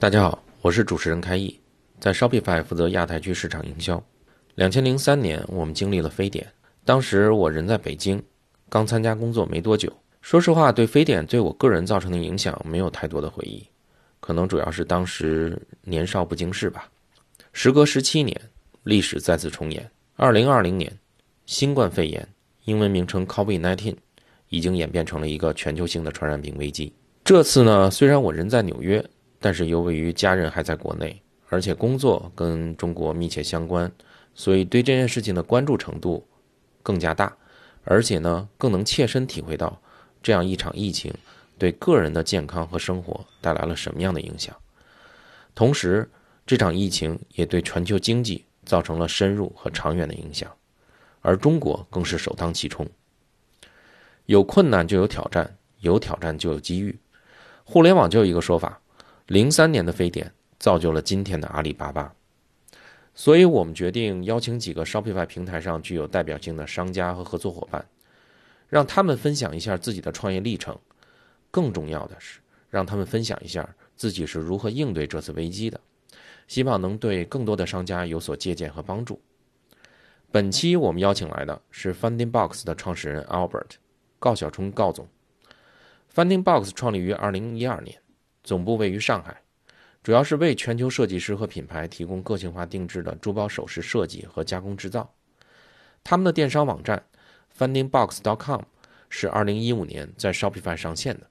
大家好，我是主持人开义，在 Shopify 负责亚太区市场营销。两千零三年，我们经历了非典，当时我人在北京，刚参加工作没多久。说实话，对非典对我个人造成的影响没有太多的回忆，可能主要是当时年少不经事吧。时隔十七年，历史再次重演。二零二零年，新冠肺炎（英文名称 COVID-19） 已经演变成了一个全球性的传染病危机。这次呢，虽然我人在纽约。但是由于家人还在国内，而且工作跟中国密切相关，所以对这件事情的关注程度更加大，而且呢更能切身体会到这样一场疫情对个人的健康和生活带来了什么样的影响。同时，这场疫情也对全球经济造成了深入和长远的影响，而中国更是首当其冲。有困难就有挑战，有挑战就有机遇。互联网就有一个说法。零三年的非典造就了今天的阿里巴巴，所以我们决定邀请几个 Shopify 平台上具有代表性的商家和合作伙伴，让他们分享一下自己的创业历程。更重要的是，让他们分享一下自己是如何应对这次危机的，希望能对更多的商家有所借鉴和帮助。本期我们邀请来的是 Funding Box 的创始人 Albert 高小冲高总。Funding Box 创立于二零一二年。总部位于上海，主要是为全球设计师和品牌提供个性化定制的珠宝首饰设计和加工制造。他们的电商网站 fundingbox.com 是2015年在 Shopify 上线的。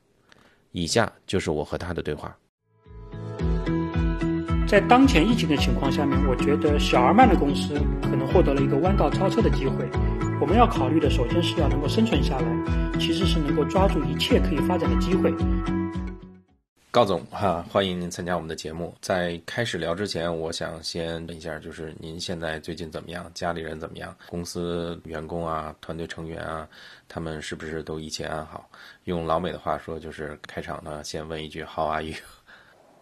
以下就是我和他的对话。在当前疫情的情况下面，我觉得小而慢的公司可能获得了一个弯道超车的机会。我们要考虑的，首先是要能够生存下来，其实是能够抓住一切可以发展的机会。高总哈，欢迎您参加我们的节目。在开始聊之前，我想先问一下，就是您现在最近怎么样？家里人怎么样？公司员工啊，团队成员啊，他们是不是都一切安好？用老美的话说，就是开场呢，先问一句 “How are you？”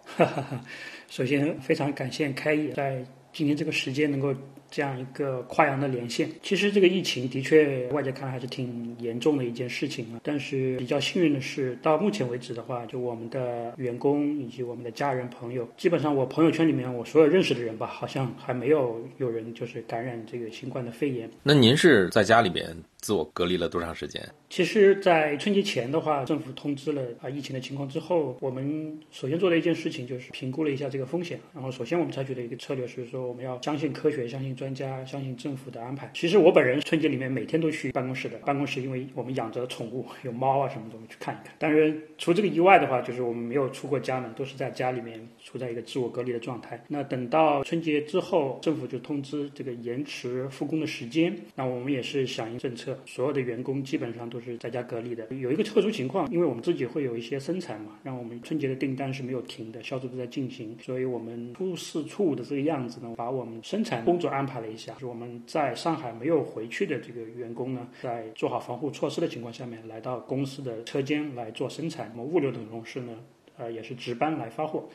哈哈哈，首先非常感谢开业在今天这个时间能够。这样一个跨洋的连线，其实这个疫情的确外界看来还是挺严重的一件事情啊。但是比较幸运的是，到目前为止的话，就我们的员工以及我们的家人朋友，基本上我朋友圈里面我所有认识的人吧，好像还没有有人就是感染这个新冠的肺炎。那您是在家里边自我隔离了多长时间？其实，在春节前的话，政府通知了啊疫情的情况之后，我们首先做的一件事情就是评估了一下这个风险。然后，首先我们采取的一个策略是说，我们要相信科学，相信专专家，相信政府的安排。其实我本人春节里面每天都去办公室的，办公室因为我们养着宠物，有猫啊什么东西去看一看。但是除这个以外的话，就是我们没有出过家门，都是在家里面处在一个自我隔离的状态。那等到春节之后，政府就通知这个延迟复工的时间，那我们也是响应政策，所有的员工基本上都是在家隔离的。有一个特殊情况，因为我们自己会有一些生产嘛，让我们春节的订单是没有停的，销售都在进行，所以我们初四、初五的这个样子呢，把我们生产工作安排了一下，就是我们在上海没有回去的这个员工呢，在做好防护措施的情况下面，来到公司的车间来做生产。那么物流等同事呢，呃，也是值班来发货。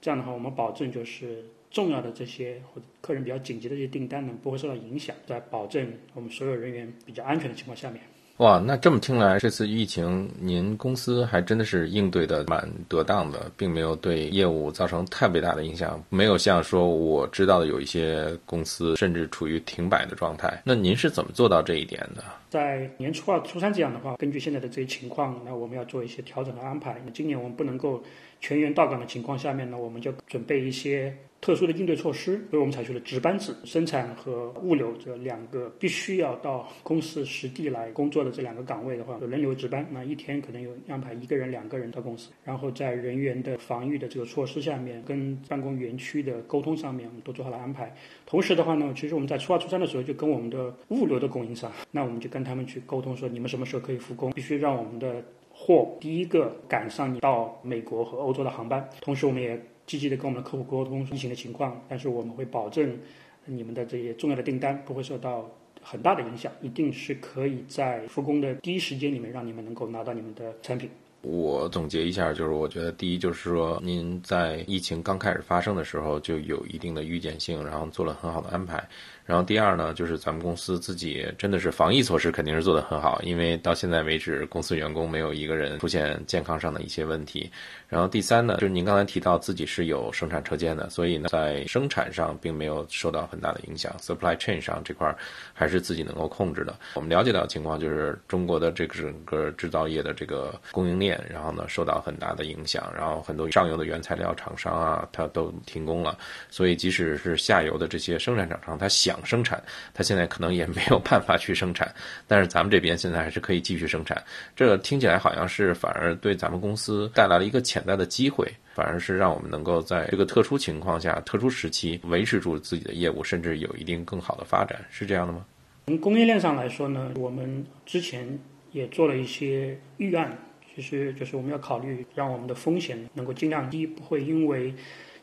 这样的话，我们保证就是重要的这些或者客人比较紧急的这些订单呢，不会受到影响，在保证我们所有人员比较安全的情况下面。哇，那这么听来，这次疫情您公司还真的是应对的蛮得当的，并没有对业务造成太伟大的影响，没有像说我知道的有一些公司甚至处于停摆的状态。那您是怎么做到这一点的？在年初二、初三这样的话，根据现在的这些情况，那我们要做一些调整和安排。那今年我们不能够全员到岗的情况下面呢，我们就准备一些。特殊的应对措施，所以我们采取了值班制，生产和物流这两个必须要到公司实地来工作的这两个岗位的话，有轮流值班。那一天可能有安排一个人、两个人到公司，然后在人员的防御的这个措施下面，跟办公园区的沟通上面，我们都做好了安排。同时的话呢，其实我们在初二、初三的时候就跟我们的物流的供应商，那我们就跟他们去沟通说，你们什么时候可以复工，必须让我们的。货第一个赶上你到美国和欧洲的航班。同时，我们也积极的跟我们的客户沟通疫情的情况，但是我们会保证你们的这些重要的订单不会受到很大的影响，一定是可以在复工的第一时间里面让你们能够拿到你们的产品。我总结一下，就是我觉得第一就是说，您在疫情刚开始发生的时候就有一定的预见性，然后做了很好的安排。然后第二呢，就是咱们公司自己真的是防疫措施肯定是做得很好，因为到现在为止，公司员工没有一个人出现健康上的一些问题。然后第三呢，就是您刚才提到自己是有生产车间的，所以呢，在生产上并没有受到很大的影响，supply chain 上这块还是自己能够控制的。我们了解到的情况就是中国的这个整个制造业的这个供应链，然后呢受到很大的影响，然后很多上游的原材料厂商啊，它都停工了，所以即使是下游的这些生产厂商，他想生产，他现在可能也没有办法去生产。但是咱们这边现在还是可以继续生产。这个听起来好像是反而对咱们公司带来了一个潜在的机会，反而是让我们能够在这个特殊情况下、特殊时期维持住自己的业务，甚至有一定更好的发展，是这样的吗？从供应链上来说呢，我们之前也做了一些预案，其实就是我们要考虑让我们的风险能够尽量低，不会因为。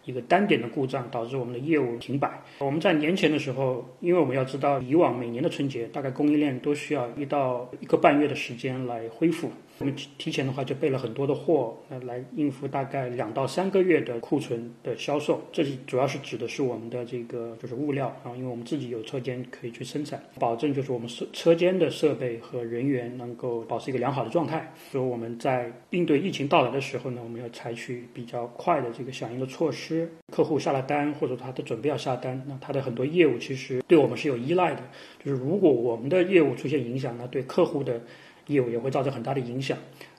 一个单点的故障导致我们的业务停摆。我们在年前的时候，因为我们要知道，以往每年的春节大概供应链都需要一到一个半月的时间来恢复。我们提提前的话就备了很多的货，呃，来应付大概两到三个月的库存的销售。这里主要是指的是我们的这个就是物料，然后因为我们自己有车间可以去生产，保证就是我们车车间的设备和人员能够保持一个良好的状态。所以我们在应对疫情到来的时候呢，我们要采取比较快的这个响应的措施。客户下了单或者他的准备要下单，那他的很多业务其实对我们是有依赖的。就是如果我们的业务出现影响呢，对客户的。业务也会造成很大的影响，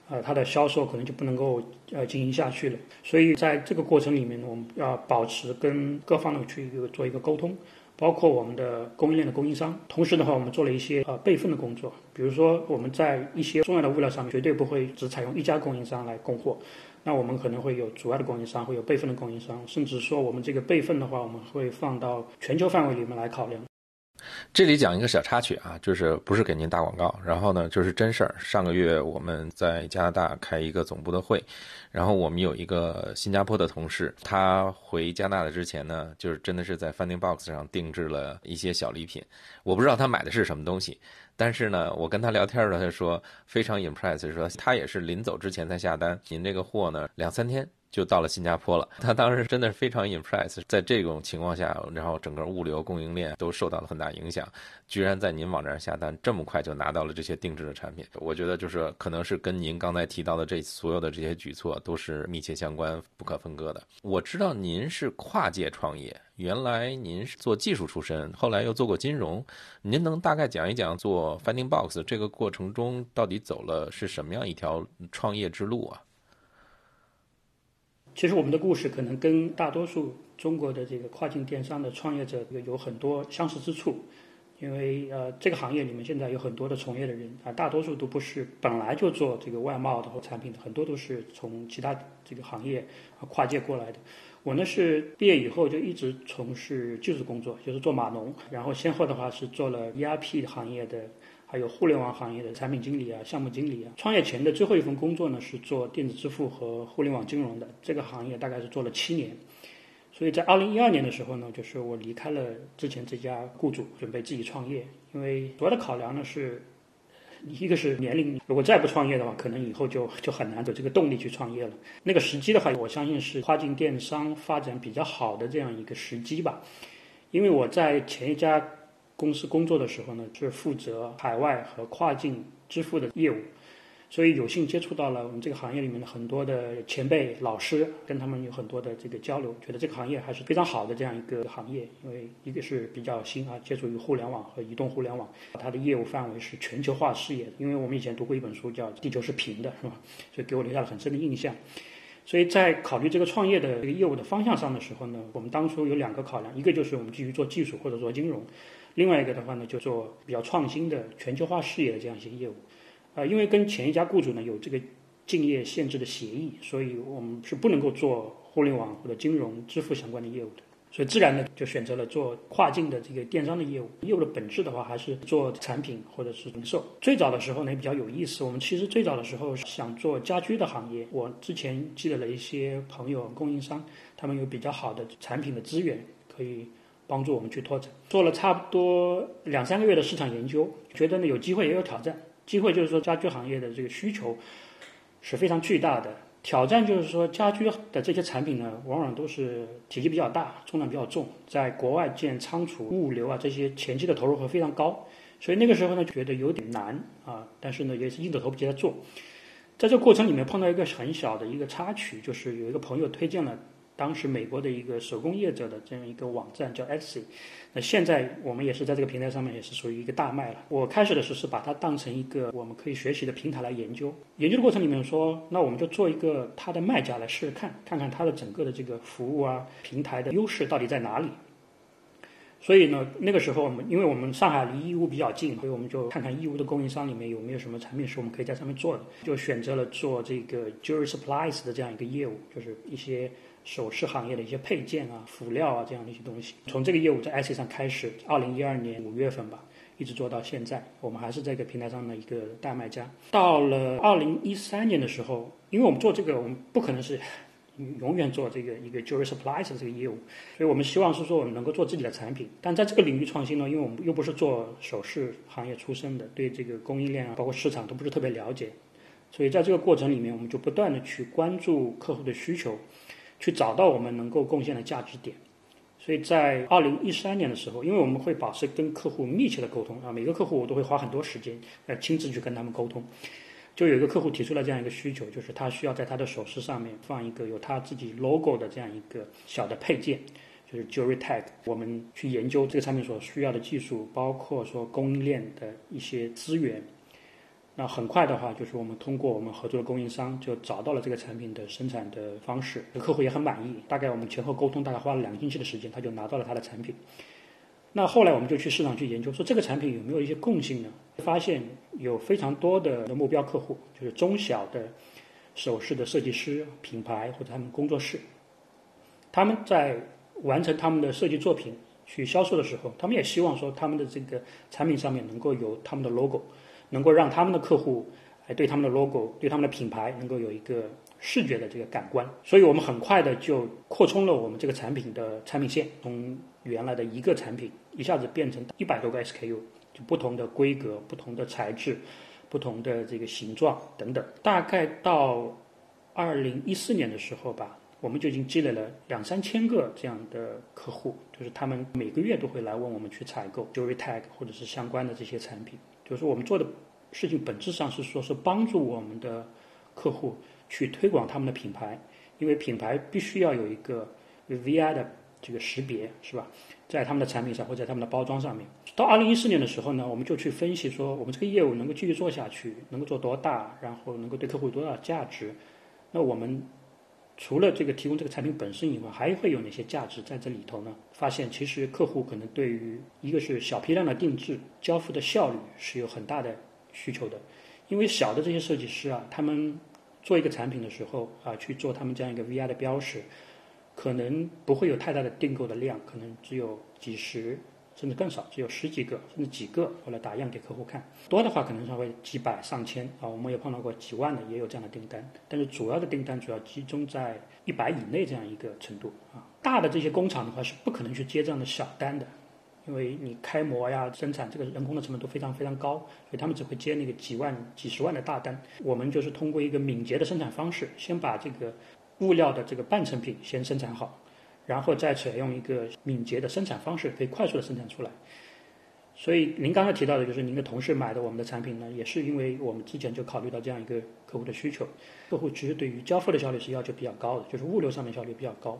呃，它的销售可能就不能够呃经营下去了。所以在这个过程里面，我们要保持跟各方的去做一个沟通，包括我们的供应链的供应商。同时的话，我们做了一些呃备份的工作，比如说我们在一些重要的物料上面绝对不会只采用一家供应商来供货，那我们可能会有主要的供应商，会有备份的供应商，甚至说我们这个备份的话，我们会放到全球范围里面来考量。这里讲一个小插曲啊，就是不是给您打广告，然后呢，就是真事儿。上个月我们在加拿大开一个总部的会，然后我们有一个新加坡的同事，他回加拿大之前呢，就是真的是在 Funding Box 上定制了一些小礼品。我不知道他买的是什么东西，但是呢，我跟他聊天的时候，他说非常 impress，说他也是临走之前才下单，您这个货呢，两三天。就到了新加坡了，他当时真的是非常 impress，在这种情况下，然后整个物流供应链都受到了很大影响，居然在您网站下单这么快就拿到了这些定制的产品，我觉得就是可能是跟您刚才提到的这所有的这些举措都是密切相关、不可分割的。我知道您是跨界创业，原来您是做技术出身，后来又做过金融，您能大概讲一讲做 Finding Box 这个过程中到底走了是什么样一条创业之路啊？其实我们的故事可能跟大多数中国的这个跨境电商的创业者有很多相似之处，因为呃这个行业里面现在有很多的从业的人啊，大多数都不是本来就做这个外贸的或产品的，很多都是从其他这个行业啊跨界过来的。我呢是毕业以后就一直从事技术工作，就是做码农，然后先后的话是做了 ERP 行业的。还有互联网行业的产品经理啊、项目经理啊。创业前的最后一份工作呢，是做电子支付和互联网金融的。这个行业大概是做了七年。所以在二零一二年的时候呢，就是我离开了之前这家雇主，准备自己创业。因为主要的考量呢是，一个是年龄，如果再不创业的话，可能以后就就很难有这个动力去创业了。那个时机的话，我相信是跨境电商发展比较好的这样一个时机吧。因为我在前一家。公司工作的时候呢，是负责海外和跨境支付的业务，所以有幸接触到了我们这个行业里面的很多的前辈老师，跟他们有很多的这个交流，觉得这个行业还是非常好的这样一个行业，因为一个是比较新啊，接触于互联网和移动互联网，它的业务范围是全球化视野。因为我们以前读过一本书叫《地球是平的》，是吧？所以给我留下了很深的印象。所以在考虑这个创业的这个业务的方向上的时候呢，我们当初有两个考量，一个就是我们继续做技术或者做金融。另外一个的话呢，就做比较创新的全球化事业的这样一些业务，呃，因为跟前一家雇主呢有这个竞业限制的协议，所以我们是不能够做互联网或者金融支付相关的业务的。所以自然的就选择了做跨境的这个电商的业务。业务的本质的话，还是做产品或者是零售。最早的时候呢，也比较有意思。我们其实最早的时候想做家居的行业，我之前积累了一些朋友、供应商，他们有比较好的产品的资源，可以帮助我们去拓展。做了差不多两三个月的市场研究，觉得呢有机会也有挑战。机会就是说家居行业的这个需求是非常巨大的。挑战就是说，家居的这些产品呢，往往都是体积比较大，重量比较重，在国外建仓储、物流啊这些前期的投入会非常高，所以那个时候呢，觉得有点难啊。但是呢，也是硬着头皮在做。在这过程里面碰到一个很小的一个插曲，就是有一个朋友推荐了。当时美国的一个手工业者的这样一个网站叫 Etsy，那现在我们也是在这个平台上面也是属于一个大卖了。我开始的时候是把它当成一个我们可以学习的平台来研究，研究的过程里面说，那我们就做一个它的卖家来试试看，看看它的整个的这个服务啊平台的优势到底在哪里。所以呢，那个时候我们因为我们上海离义乌比较近，所以我们就看看义乌的供应商里面有没有什么产品是我们可以在上面做的，就选择了做这个 Jewelry Supplies 的这样一个业务，就是一些。首饰行业的一些配件啊、辅料啊这样的一些东西，从这个业务在 IC 上开始，二零一二年五月份吧，一直做到现在，我们还是这个平台上的一个大卖家。到了二零一三年的时候，因为我们做这个，我们不可能是 永远做这个一个 jewelry supplies 的这个业务，所以我们希望是说我们能够做自己的产品。但在这个领域创新呢，因为我们又不是做首饰行业出身的，对这个供应链啊，包括市场都不是特别了解，所以在这个过程里面，我们就不断的去关注客户的需求。去找到我们能够贡献的价值点，所以在二零一三年的时候，因为我们会保持跟客户密切的沟通啊，每个客户我都会花很多时间呃亲自去跟他们沟通。就有一个客户提出了这样一个需求，就是他需要在他的首饰上面放一个有他自己 logo 的这样一个小的配件，就是 jewelry tag。我们去研究这个产品所需要的技术，包括说供应链的一些资源。那很快的话，就是我们通过我们合作的供应商，就找到了这个产品的生产的方式，客户也很满意。大概我们前后沟通，大概花了两个星期的时间，他就拿到了他的产品。那后来我们就去市场去研究，说这个产品有没有一些共性呢？发现有非常多的目标客户，就是中小的首饰的设计师、品牌或者他们工作室，他们在完成他们的设计作品去销售的时候，他们也希望说他们的这个产品上面能够有他们的 logo。能够让他们的客户，哎，对他们的 logo，对他们的品牌，能够有一个视觉的这个感官。所以我们很快的就扩充了我们这个产品的产品线，从原来的一个产品，一下子变成一百多个 SKU，就不同的规格、不同的材质、不同的这个形状等等。大概到二零一四年的时候吧，我们就已经积累了两三千个这样的客户，就是他们每个月都会来问我们去采购 jewelry tag 或者是相关的这些产品。就是我们做的事情本质上是说，是帮助我们的客户去推广他们的品牌，因为品牌必须要有一个 VI 的这个识别，是吧？在他们的产品上或者在他们的包装上面。到二零一四年的时候呢，我们就去分析说，我们这个业务能够继续做下去，能够做多大，然后能够对客户有多大价值。那我们除了这个提供这个产品本身以外，还会有哪些价值在这里头呢？发现其实客户可能对于一个是小批量的定制，交付的效率是有很大的需求的，因为小的这些设计师啊，他们做一个产品的时候啊，去做他们这样一个 VR 的标识，可能不会有太大的订购的量，可能只有几十。甚至更少，只有十几个，甚至几个，我来打样给客户看。多的话可能稍微几百上千啊，我们也碰到过几万的，也有这样的订单。但是主要的订单主要集中在一百以内这样一个程度啊。大的这些工厂的话是不可能去接这样的小单的，因为你开模呀、生产这个人工的成本都非常非常高，所以他们只会接那个几万、几十万的大单。我们就是通过一个敏捷的生产方式，先把这个物料的这个半成品先生产好。然后再采用一个敏捷的生产方式，可以快速的生产出来。所以您刚才提到的，就是您的同事买的我们的产品呢，也是因为我们之前就考虑到这样一个客户的需求。客户其实对于交付的效率是要求比较高的，就是物流上面效率比较高。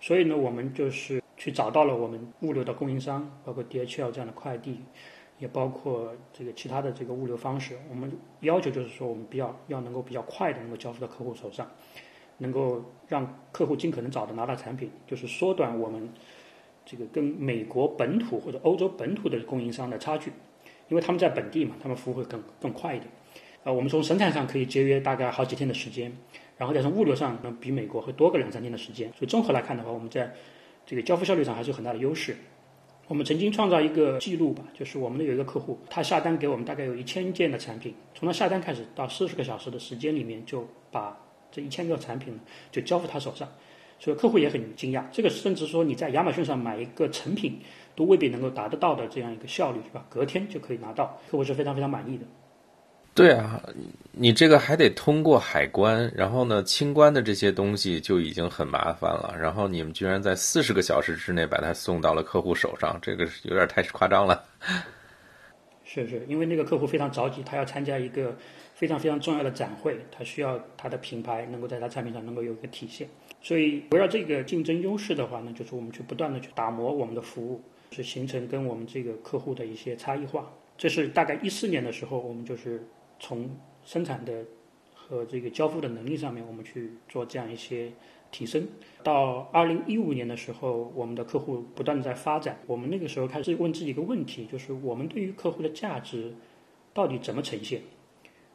所以呢，我们就是去找到了我们物流的供应商，包括 DHL 这样的快递，也包括这个其他的这个物流方式。我们要求就是说，我们比较要能够比较快的能够交付到客户手上。能够让客户尽可能早的拿到产品，就是缩短我们这个跟美国本土或者欧洲本土的供应商的差距，因为他们在本地嘛，他们服务会更更快一点。啊，我们从生产上可以节约大概好几天的时间，然后再从物流上能比美国会多个两三天的时间。所以综合来看的话，我们在这个交付效率上还是有很大的优势。我们曾经创造一个记录吧，就是我们的有一个客户，他下单给我们大概有一千件的产品，从他下单开始到四十个小时的时间里面，就把这一千个产品呢就交付他手上，所以客户也很惊讶。这个甚至说你在亚马逊上买一个成品都未必能够达得到的这样一个效率，是吧？隔天就可以拿到，客户是非常非常满意的。对啊，你这个还得通过海关，然后呢，清关的这些东西就已经很麻烦了。然后你们居然在四十个小时之内把它送到了客户手上，这个有点太夸张了。是是，因为那个客户非常着急，他要参加一个非常非常重要的展会，它需要它的品牌能够在它产品上能够有一个体现。所以围绕这个竞争优势的话呢，就是我们去不断的去打磨我们的服务，是形成跟我们这个客户的一些差异化。这是大概一四年的时候，我们就是。从生产的和这个交付的能力上面，我们去做这样一些提升。到二零一五年的时候，我们的客户不断的在发展，我们那个时候开始问自己一个问题，就是我们对于客户的价值到底怎么呈现？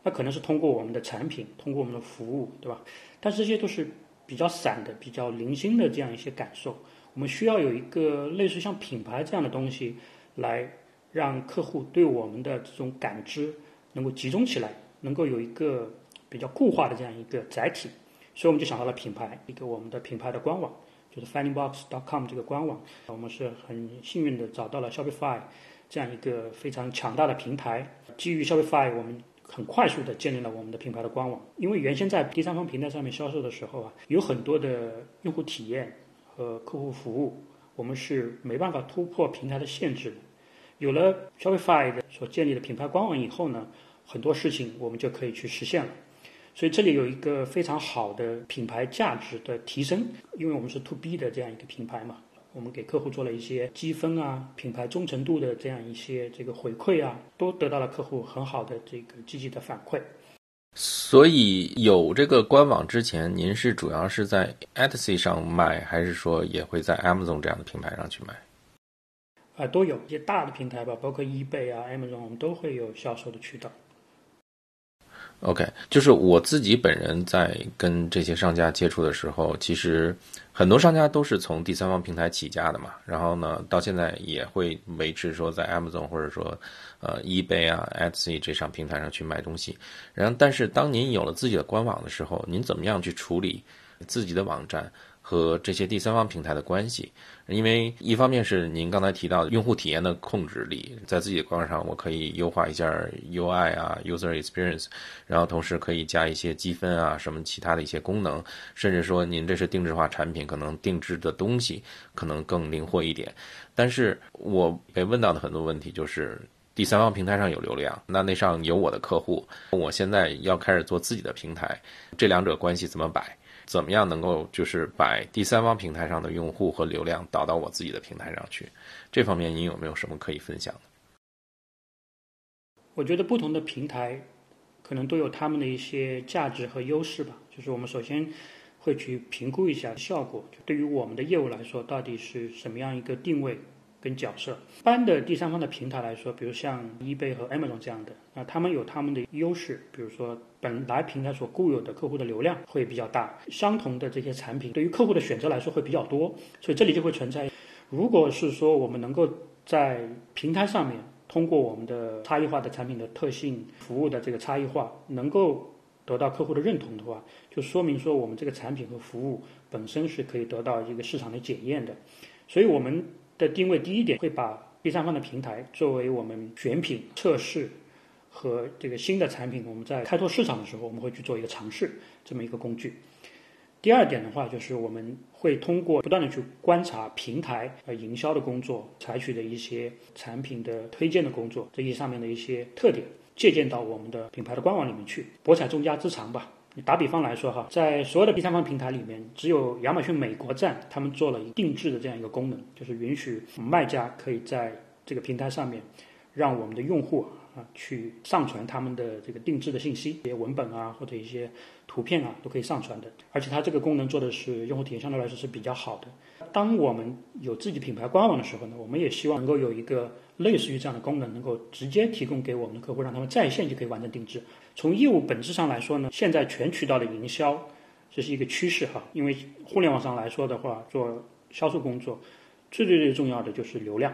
那可能是通过我们的产品，通过我们的服务，对吧？但是这些都是比较散的、比较零星的这样一些感受。我们需要有一个类似像品牌这样的东西，来让客户对我们的这种感知。能够集中起来，能够有一个比较固化的这样一个载体，所以我们就想到了品牌，一个我们的品牌的官网，就是 findingbox.com 这个官网。我们是很幸运的找到了 Shopify 这样一个非常强大的平台，基于 Shopify，我们很快速的建立了我们的品牌的官网。因为原先在第三方平台上面销售的时候啊，有很多的用户体验和客户服务，我们是没办法突破平台的限制的。有了 Shopify 的所建立的品牌官网以后呢？很多事情我们就可以去实现了，所以这里有一个非常好的品牌价值的提升，因为我们是 To B 的这样一个品牌嘛，我们给客户做了一些积分啊、品牌忠诚度的这样一些这个回馈啊，都得到了客户很好的这个积极的反馈。所以有这个官网之前，您是主要是在 Etsy 上卖，还是说也会在 Amazon 这样的平台上去卖？啊，都有一些大的平台吧，包括 eBay 啊、Amazon，我们都会有销售的渠道。OK，就是我自己本人在跟这些商家接触的时候，其实很多商家都是从第三方平台起家的嘛，然后呢，到现在也会维持说在 Amazon 或者说呃 eBay 啊、Etsy 这上平台上去卖东西。然后，但是当您有了自己的官网的时候，您怎么样去处理自己的网站？和这些第三方平台的关系，因为一方面是您刚才提到的用户体验的控制力，在自己的官网上我可以优化一下 UI 啊，user experience，然后同时可以加一些积分啊，什么其他的一些功能，甚至说您这是定制化产品，可能定制的东西可能更灵活一点。但是我被问到的很多问题就是，第三方平台上有流量，那那上有我的客户，我现在要开始做自己的平台，这两者关系怎么摆？怎么样能够就是把第三方平台上的用户和流量导到我自己的平台上去？这方面您有没有什么可以分享的？我觉得不同的平台可能都有他们的一些价值和优势吧。就是我们首先会去评估一下效果，就对于我们的业务来说，到底是什么样一个定位。跟角色，一般的第三方的平台来说，比如像 eBay 和 Amazon 这样的，那他们有他们的优势，比如说本来平台所固有的客户的流量会比较大，相同的这些产品对于客户的选择来说会比较多，所以这里就会存在，如果是说我们能够在平台上面通过我们的差异化的产品的特性、服务的这个差异化，能够得到客户的认同的话，就说明说我们这个产品和服务本身是可以得到一个市场的检验的，所以我们。的定位第一点会把第三方的平台作为我们选品、测试和这个新的产品，我们在开拓市场的时候，我们会去做一个尝试这么一个工具。第二点的话，就是我们会通过不断的去观察平台呃营销的工作，采取的一些产品的推荐的工作这些上面的一些特点，借鉴到我们的品牌的官网里面去，博采众家之长吧。打比方来说哈，在所有的第三方平台里面，只有亚马逊美国站他们做了一定制的这样一个功能，就是允许卖家可以在这个平台上面，让我们的用户去上传他们的这个定制的信息，一些文本啊或者一些图片啊都可以上传的。而且它这个功能做的是用户体验相对来说是比较好的。当我们有自己品牌官网的时候呢，我们也希望能够有一个类似于这样的功能，能够直接提供给我们的客户，让他们在线就可以完成定制。从业务本质上来说呢，现在全渠道的营销这是一个趋势哈。因为互联网上来说的话，做销售工作，最最最重要的就是流量。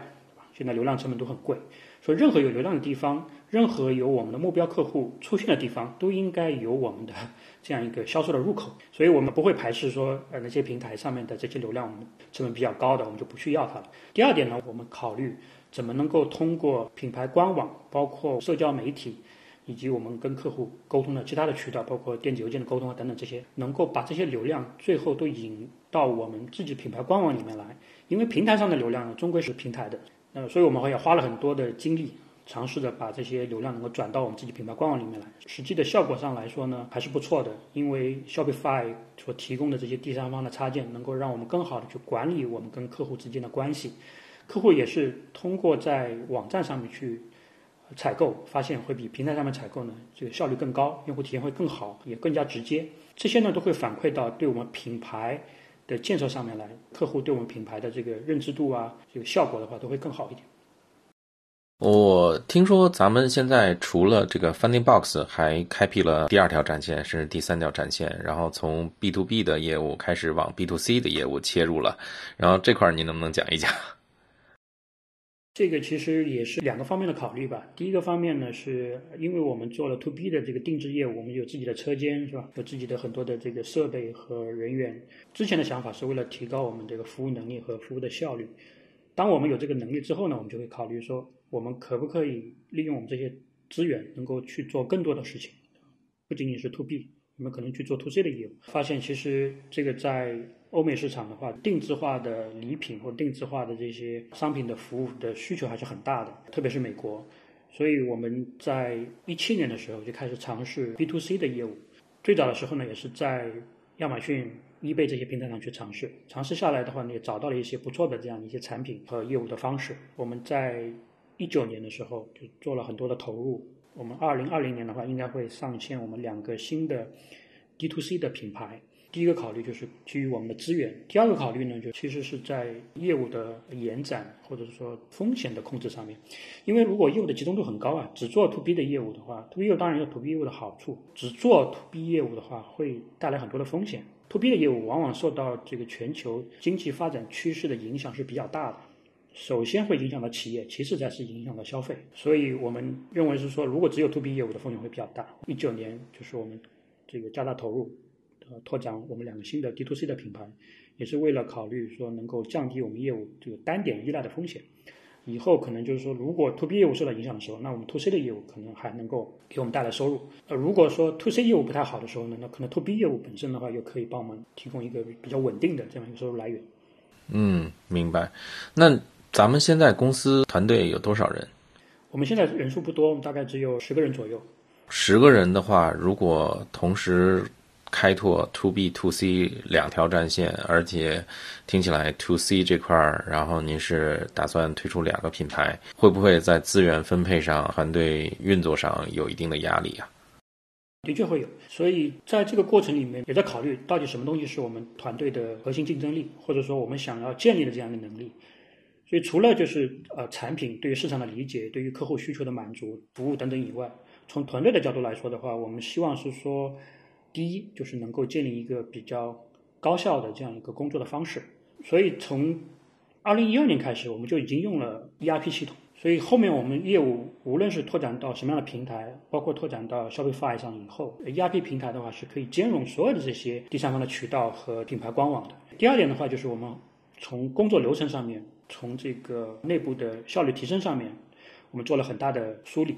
现在流量成本都很贵，所以任何有流量的地方，任何有我们的目标客户出现的地方，都应该有我们的 这样一个销售的入口。所以我们不会排斥说，呃，那些平台上面的这些流量，我们成本比较高的，我们就不去要它了。第二点呢，我们考虑怎么能够通过品牌官网，包括社交媒体。以及我们跟客户沟通的其他的渠道，包括电子邮件的沟通啊等等这些，能够把这些流量最后都引到我们自己品牌官网里面来。因为平台上的流量呢，终归是平台的，呃，所以我们也花了很多的精力，尝试着把这些流量能够转到我们自己品牌官网里面来。实际的效果上来说呢，还是不错的。因为 Shopify 所提供的这些第三方的插件，能够让我们更好的去管理我们跟客户之间的关系。客户也是通过在网站上面去。采购发现会比平台上面采购呢，这个效率更高，用户体验会更好，也更加直接。这些呢都会反馈到对我们品牌的建设上面来，客户对我们品牌的这个认知度啊，这个效果的话都会更好一点。我听说咱们现在除了这个 Funding Box，还开辟了第二条战线，甚至第三条战线，然后从 B to B 的业务开始往 B to C 的业务切入了。然后这块儿您能不能讲一讲？这个其实也是两个方面的考虑吧。第一个方面呢，是因为我们做了 to B 的这个定制业务，我们有自己的车间，是吧？有自己的很多的这个设备和人员。之前的想法是为了提高我们这个服务能力和服务的效率。当我们有这个能力之后呢，我们就会考虑说，我们可不可以利用我们这些资源，能够去做更多的事情，不仅仅是 to B，我们可能去做 to C 的业务。发现其实这个在欧美市场的话，定制化的礼品或定制化的这些商品的服务的需求还是很大的，特别是美国。所以我们在一七年的时候就开始尝试 B to C 的业务。最早的时候呢，也是在亚马逊、易贝这些平台上去尝试。尝试下来的话呢，也找到了一些不错的这样一些产品和业务的方式。我们在一九年的时候就做了很多的投入。我们二零二零年的话，应该会上线我们两个新的 D to C 的品牌。第一个考虑就是基于我们的资源，第二个考虑呢，就其实是在业务的延展或者是说风险的控制上面。因为如果业务的集中度很高啊，只做 to B 的业务的话，to B 业务当然有 to B 业务的好处，只做 to B 业务的话会带来很多的风险。to B 的业务往往受到这个全球经济发展趋势的影响是比较大的，首先会影响到企业，其次才是影响到消费。所以我们认为是说，如果只有 to B 业务的风险会比较大。一九年就是我们这个加大投入。呃，拓展我们两个新的 D to C 的品牌，也是为了考虑说能够降低我们业务这个单点依赖的风险。以后可能就是说，如果 To B 业务受到影响的时候，那我们 To C 的业务可能还能够给我们带来收入。呃，如果说 To C 业务不太好的时候呢，那可能 To B 业务本身的话，又可以帮我们提供一个比较稳定的这样一个收入来源。嗯，明白。那咱们现在公司团队有多少人？我们现在人数不多，我们大概只有十个人左右。十个人的话，如果同时开拓 to B to C 两条战线，而且听起来 to C 这块儿，然后您是打算推出两个品牌，会不会在资源分配上、团队运作上有一定的压力啊？的确会有，所以在这个过程里面也在考虑到底什么东西是我们团队的核心竞争力，或者说我们想要建立的这样一个能力。所以除了就是呃产品对于市场的理解、对于客户需求的满足、服务等等以外，从团队的角度来说的话，我们希望是说。第一就是能够建立一个比较高效的这样一个工作的方式，所以从二零一二年开始，我们就已经用了 ERP 系统。所以后面我们业务无论是拓展到什么样的平台，包括拓展到 Shopify 上以后，ERP 平台的话是可以兼容所有的这些第三方的渠道和品牌官网的。第二点的话，就是我们从工作流程上面，从这个内部的效率提升上面，我们做了很大的梳理，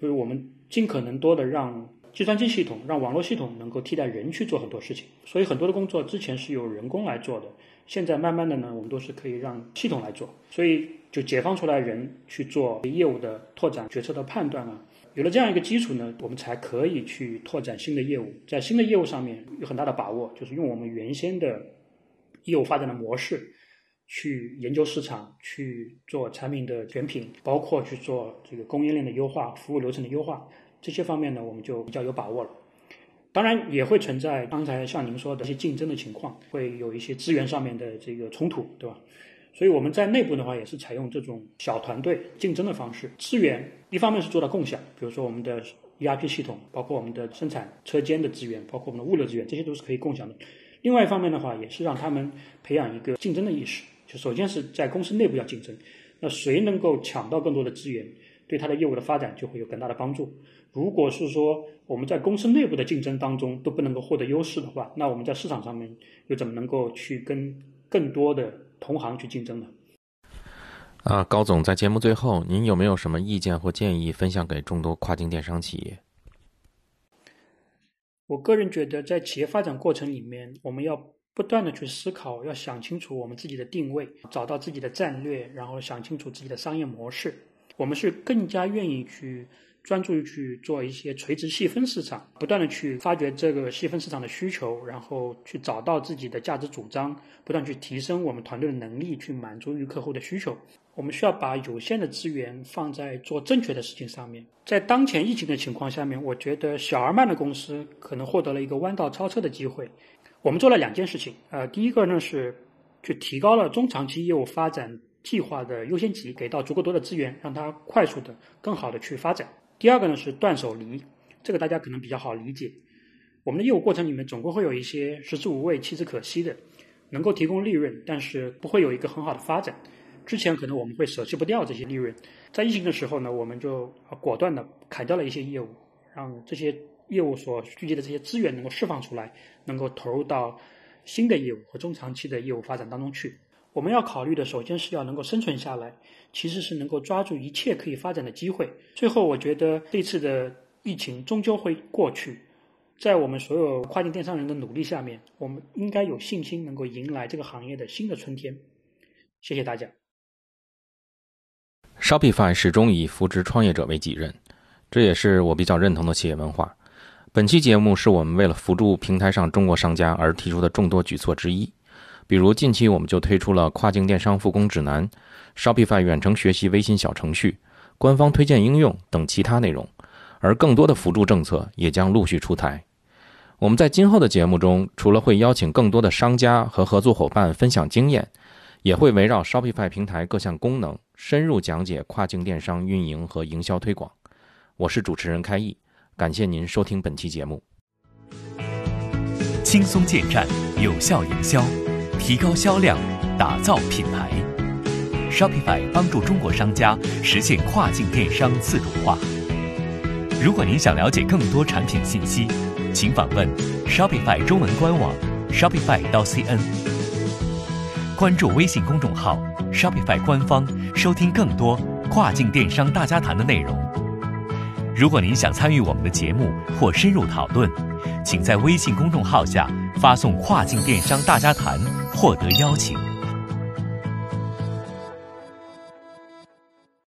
就是我们尽可能多的让。计算机系统让网络系统能够替代人去做很多事情，所以很多的工作之前是由人工来做的，现在慢慢的呢，我们都是可以让系统来做，所以就解放出来人去做业务的拓展、决策的判断啊。有了这样一个基础呢，我们才可以去拓展新的业务，在新的业务上面有很大的把握，就是用我们原先的业务发展的模式去研究市场，去做产品的选品，包括去做这个供应链的优化、服务流程的优化。这些方面呢，我们就比较有把握了。当然也会存在刚才像您说的一些竞争的情况，会有一些资源上面的这个冲突，对吧？所以我们在内部的话，也是采用这种小团队竞争的方式。资源一方面是做到共享，比如说我们的 ERP 系统，包括我们的生产车间的资源，包括我们的物流资源，这些都是可以共享的。另外一方面的话，也是让他们培养一个竞争的意识。就首先是在公司内部要竞争，那谁能够抢到更多的资源，对他的业务的发展就会有更大的帮助。如果是说我们在公司内部的竞争当中都不能够获得优势的话，那我们在市场上面又怎么能够去跟更多的同行去竞争呢？啊，高总，在节目最后，您有没有什么意见或建议分享给众多跨境电商企业？我个人觉得，在企业发展过程里面，我们要不断的去思考，要想清楚我们自己的定位，找到自己的战略，然后想清楚自己的商业模式。我们是更加愿意去。专注于去做一些垂直细分市场，不断的去发掘这个细分市场的需求，然后去找到自己的价值主张，不断去提升我们团队的能力，去满足于客户的需求。我们需要把有限的资源放在做正确的事情上面。在当前疫情的情况下面，我觉得小而慢的公司可能获得了一个弯道超车的机会。我们做了两件事情，呃，第一个呢是去提高了中长期业务发展计划的优先级，给到足够多的资源，让它快速的、更好的去发展。第二个呢是断手离，这个大家可能比较好理解。我们的业务过程里面总归会有一些食之无味弃之可惜的，能够提供利润，但是不会有一个很好的发展。之前可能我们会舍弃不掉这些利润，在疫情的时候呢，我们就果断的砍掉了一些业务，让这些业务所聚集的这些资源能够释放出来，能够投入到新的业务和中长期的业务发展当中去。我们要考虑的，首先是要能够生存下来，其次是能够抓住一切可以发展的机会。最后，我觉得这次的疫情终究会过去，在我们所有跨境电商人的努力下面，我们应该有信心能够迎来这个行业的新的春天。谢谢大家。Shopify 始终以扶植创业者为己任，这也是我比较认同的企业文化。本期节目是我们为了扶助平台上中国商家而提出的众多举措之一。比如近期我们就推出了跨境电商复工指南、Shopify 远程学习微信小程序、官方推荐应用等其他内容，而更多的辅助政策也将陆续出台。我们在今后的节目中，除了会邀请更多的商家和合作伙伴分享经验，也会围绕 Shopify 平台各项功能深入讲解跨境电商运营和营销推广。我是主持人开义，感谢您收听本期节目。轻松建站，有效营销。提高销量，打造品牌。Shopify 帮助中国商家实现跨境电商自主化。如果您想了解更多产品信息，请访问 Shopify 中文官网 Shopify 到 CN。关注微信公众号 Shopify 官方，收听更多跨境电商大家谈的内容。如果您想参与我们的节目或深入讨论，请在微信公众号下发送“跨境电商大家谈”获得邀请。